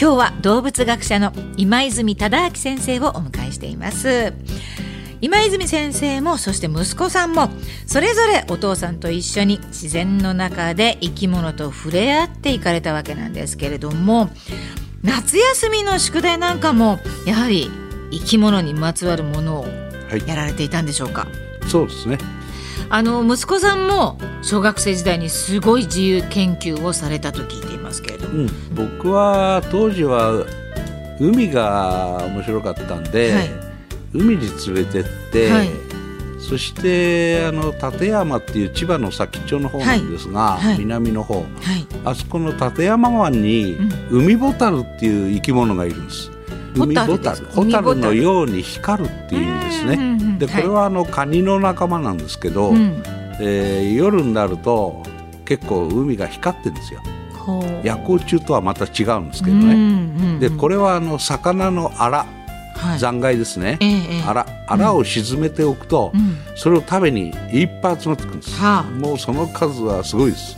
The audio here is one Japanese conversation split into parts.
今日は動物学者の今泉忠明先生をお迎えしています。今泉先生もそして息子さんもそれぞれお父さんと一緒に自然の中で生き物と触れ合っていかれたわけなんですけれども夏休みの宿題なんかもやはり生き物にまつわるものをやられていたんでしょうか、はい、そうですね。あの息子さんも小学生時代にすごい自由研究をされたと聞いてい僕は当時は海が面白かったんで、はい、海に連れてって、はい、そしてあの立山っていう千葉の先っちょの方なんですが、はい、南の方、あそこの立山湾に海ボタルっていう生き物がいるんです。海ボタルホタルのように光るっていう意味ですね。でこれはあのカニの仲間なんですけど、うん、えー、夜になると結構海が光ってるんですよ。夜光虫とはまた違うんですけどね。でこれはあの魚のアラ、はい、残骸ですね、えアラ。アラを沈めておくと、うん、それを食べにいっぱい集まってくるんです、もうその数はすごいです。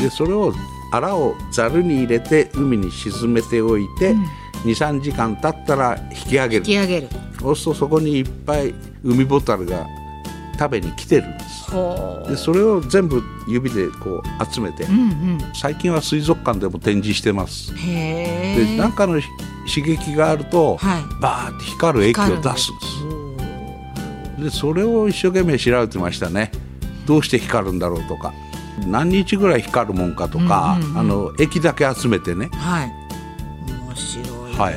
でそれをアラをざるに入れて海に沈めておいて、うん。23時間経ったら引き上げる。引き上げる。そうするとそこにいっぱい海ボタルが食べに来てるんです。でそれを全部指でこう集めて、うんうん、最近は水族館でも展示してます。で何かの刺激があると、はい、バーって光る液を出すんです。でそれを一生懸命調べてましたね。どうして光るんだろうとか。何日ぐらい光るもんかとか、うんうんうん、あの液だけ集めてね、はい、面白いはい、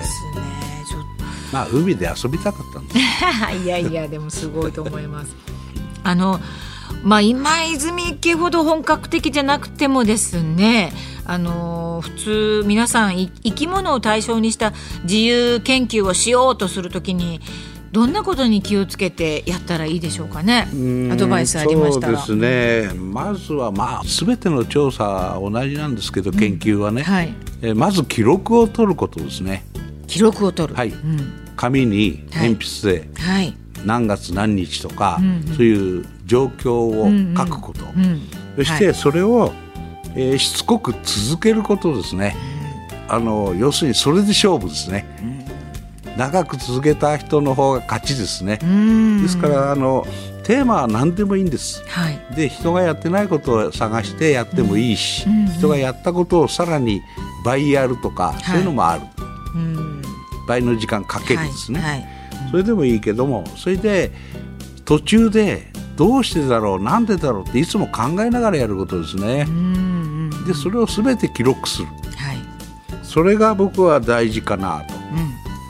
まあ海で遊びたかったんです。いやいやでもすごいと思いますあのまあ今泉家ほど本格的じゃなくてもですねあの普通皆さん生き物を対象にした自由研究をしようとするときにどんなことに気をつけてやったらいいでしょうかね？アドバイスありましたら。そうですね。まずはまあすべての調査同じなんですけど、研究はね、はい、えまず記録を取ることですね。記録を取る。はい。うん、紙に鉛筆で、はい、何月何日とか、そういう状況を書くこと。うん。うん、そしてそれを、えー、しつこく続けることですね。あの要するにそれで勝負ですね。長く続けた人の方が勝ちですね。ですからあのテーマは何でもいいんです。はい、で人がやってないことを探してやってもいいし、うんうん、人がやったことをさらに倍やるとか、はい、そういうのもある。倍の時間かけるですね、はい。はい、それでもいいけどもそれで途中でどうしてだろうなんでだろうっていつも考えながらやることですね。でそれを全て記録する、はい、それが僕は大事かなと。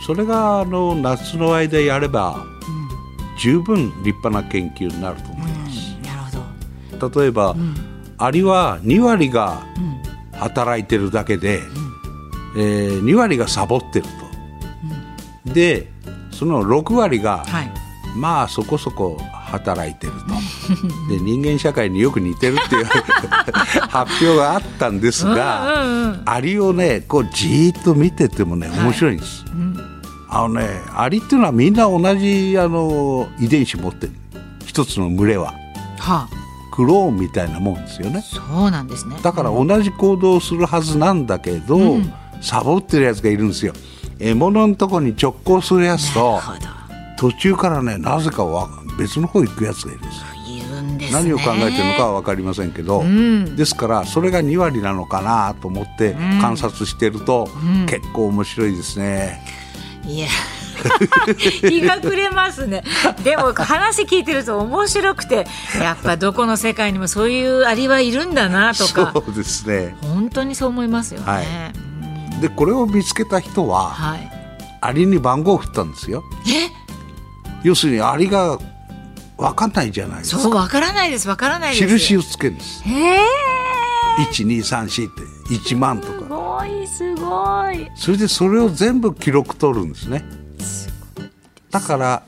それがあの夏の間やれば、十分立派な研究になると思います。なるほど。例えば、アリは2割が働いてるだけで、えー、2割がサボってると、でその6割が、はい、まあそこそこ働いてると。で人間社会によく似てるっていう発表があったんですが、うんうんうん、アリをねこうじーっと見ててもね面白いんです。はいうん。あのねアリっていうのはみんな同じあの遺伝子持ってる。一つの群れは。はあ。クローンみたいなもんですよね。そうなんですね。だから同じ行動をするはずなんだけど、うん、サボってるやつがいるんですよ獲物のとこに直行するやつと途中からねなぜかは別の方行くやつがいるんです。ね、何を考えてるのかは分かりませんけど、うん、ですからそれが2割なのかなと思って観察してると、うん、結構面白いですね。いや 日が暮れますね。でも話聞いてると面白くてやっぱどこの世界にもそういうアリはいるんだなとか。そうですね。本当にそう思いますよね、はい、でこれを見つけた人は、はい、アリに番号を振ったんですよ。え？要するにアリが分かんないじゃないですか。そう分からないです分からないです。印をつけるんです。へえ1234って1万とか。すごいすごい。それでそれを全部記録取るんですね。だから、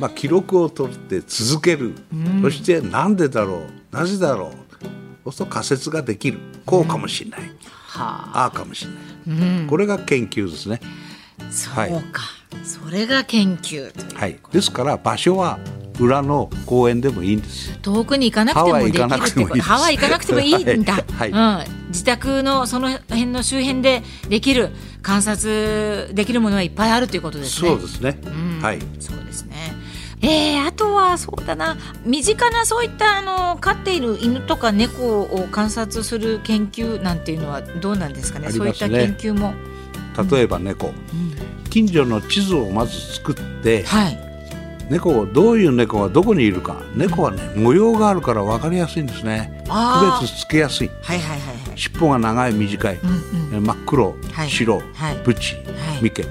まあ、記録を取って続ける、うん、そしてなんでだろうなぜだろう。そうすると仮説ができる。こうかもしれない、うん、あ。あかもしれない、うん、これが研究ですね。そうか、はい、それが研究はい、ですから場所は裏の公園でもいいんです。遠くに行かなくてもできるってハワイ行かなくてもいいんだ、はい。はい、うん、自宅のその辺の周辺でできる観察できるものはいっぱいあるということですね。そうですね、うん、はい。そうえー、あとはそうだな。身近なそういったあの飼っている犬とか猫を観察する研究なんていうのはどうなんですかね、ね、そういった研究も。例えば猫、うん、近所の地図をまず作って、はい、猫どういう猫がどこにいるか。猫はね模様があるから分かりやすいんですね。区別つけやすい,、はいはいはいはい、尻尾が長い短い、うんうん、真っ黒、はい、白、はい、プチ、はい、ミケ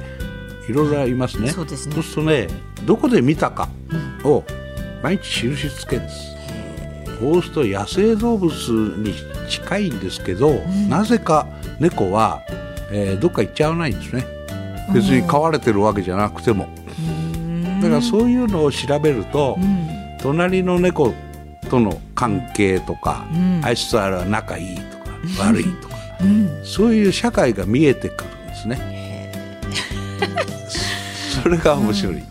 いろいろいますね。そうですね。そうするとねどこで見たかを毎日印つけるんです、そうすると野生動物に近いんですけど、うん、なぜか猫は、えー、どっか行っちゃわないんですね。別に飼われてるわけじゃなくても。だからそういうのを調べると、うん、隣の猫との関係とか、うん、あいつとあれは仲いいとか、悪いとか、うん、そういう社会が見えてくるんですね。それが面白い。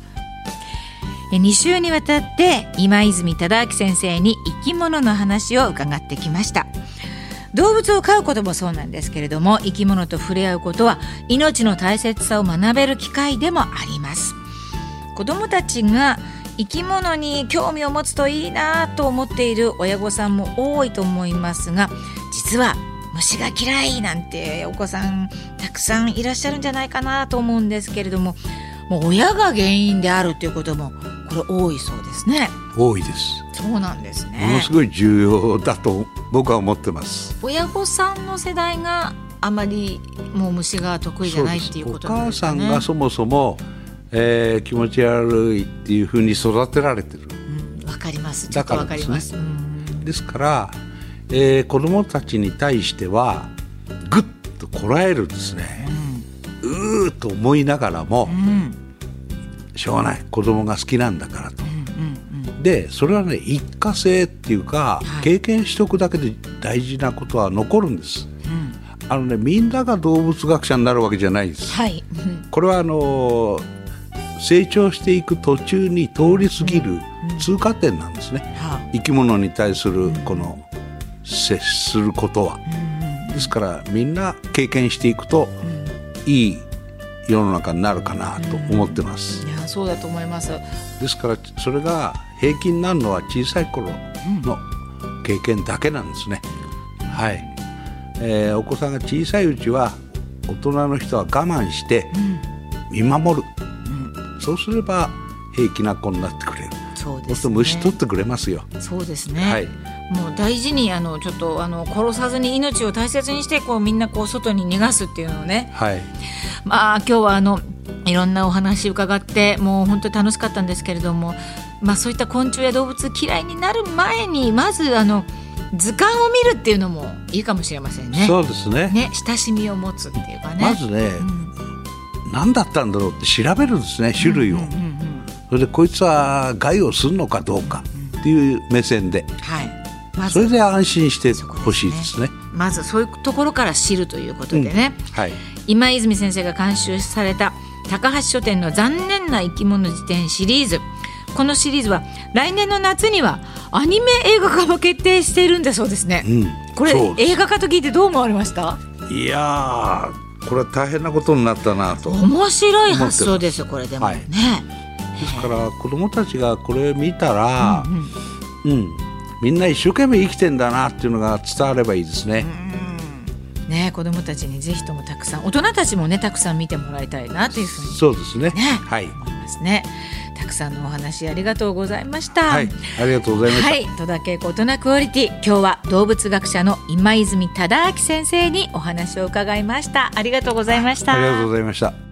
2週にわたって今泉忠明先生に生き物の話を伺ってきました。動物を飼うこともそうなんですけれども生き物と触れ合うことは命の大切さを学べる機会でもあります。子どもたちが生き物に興味を持つといいなと思っている親御さんも多いと思いますが実は虫が嫌いなんてお子さんたくさんいらっしゃるんじゃないかなと思うんですけれどももう親が原因であるということもこれ多いそうですね。多いです。そうなんですね。ものすごい重要だと僕は思ってます。親御さんの世代があまりもう虫が得意じゃないっていうことね。お母さんがそもそもえー、気持ち悪いっていうふうに育てられてる。わ、うん、かります。だからですね。ですから、えー、子供たちに対してはぐっとこらえるんですね、うん、うーと思いながらも、うん、しょうがない。子供が好きなんだからと、うんうんうん、でそれはね一過性っていうか、はい、経験しておくだけで大事なことは残るんです、あのねみんなが動物学者になるわけじゃないです、はい、これはあのー成長していく途中に通り過ぎる通過点なんですね、生き物に対するこの接することは。ですからみんな経験していくと、いい世の中になるかなと思ってます。そうだと思います。ですからそれが平均になるのは小さい頃の経験だけなんですね。はい、えー、お子さんが小さいうちは大人の人は我慢して見守る、そうすれば平気な子になってくれる。そうです、ね、虫取ってくれますよ。そうですね、はい、もう大事にあのちょっとあの殺さずに命を大切にしてこうみんなこう外に逃がすっていうのをね、はい、まあ今日はあのいろんなお話伺ってもう本当に楽しかったんですけれども、まあ、そういった昆虫や動物嫌いになる前にまずあの図鑑を見るっていうのもいいかもしれませんね。そうですね。ね、親しみを持つっていうかね。まずね、うん、何だったんだろうって調べるんですね種類を、うんうんうん、それでこいつは害をするのかどうかっていう目線で、はい。ま、それで安心してほしいですね、ね、まずそういうところから知るということでね、うん、はい、今泉先生が監修された高橋書店の「残念な生き物辞典」シリーズ。このシリーズは来年の夏にはアニメ映画化も決定しているんだそうですね、うん、これ映画化と聞いてどう思われました？いやこれは大変なことになったなと。面白い発想ですこれでも。ね、はい、ですから子供たちがこれ見たら、うん、うん。うん、みんな一生懸命生きてんだなっていうのが伝わればいいですね。ね、子どもたちにぜひともたくさん大人たちもねたくさん見てもらいたいなというふうに、そうですね、ね、はい、思いますね。たくさんのお話ありがとうございました。はい、ありがとうございました。はい、戸田恵子大人クオリティ、今日は動物学者の今泉忠明先生にお話を伺いました。ありがとうございました。ありがとうございました。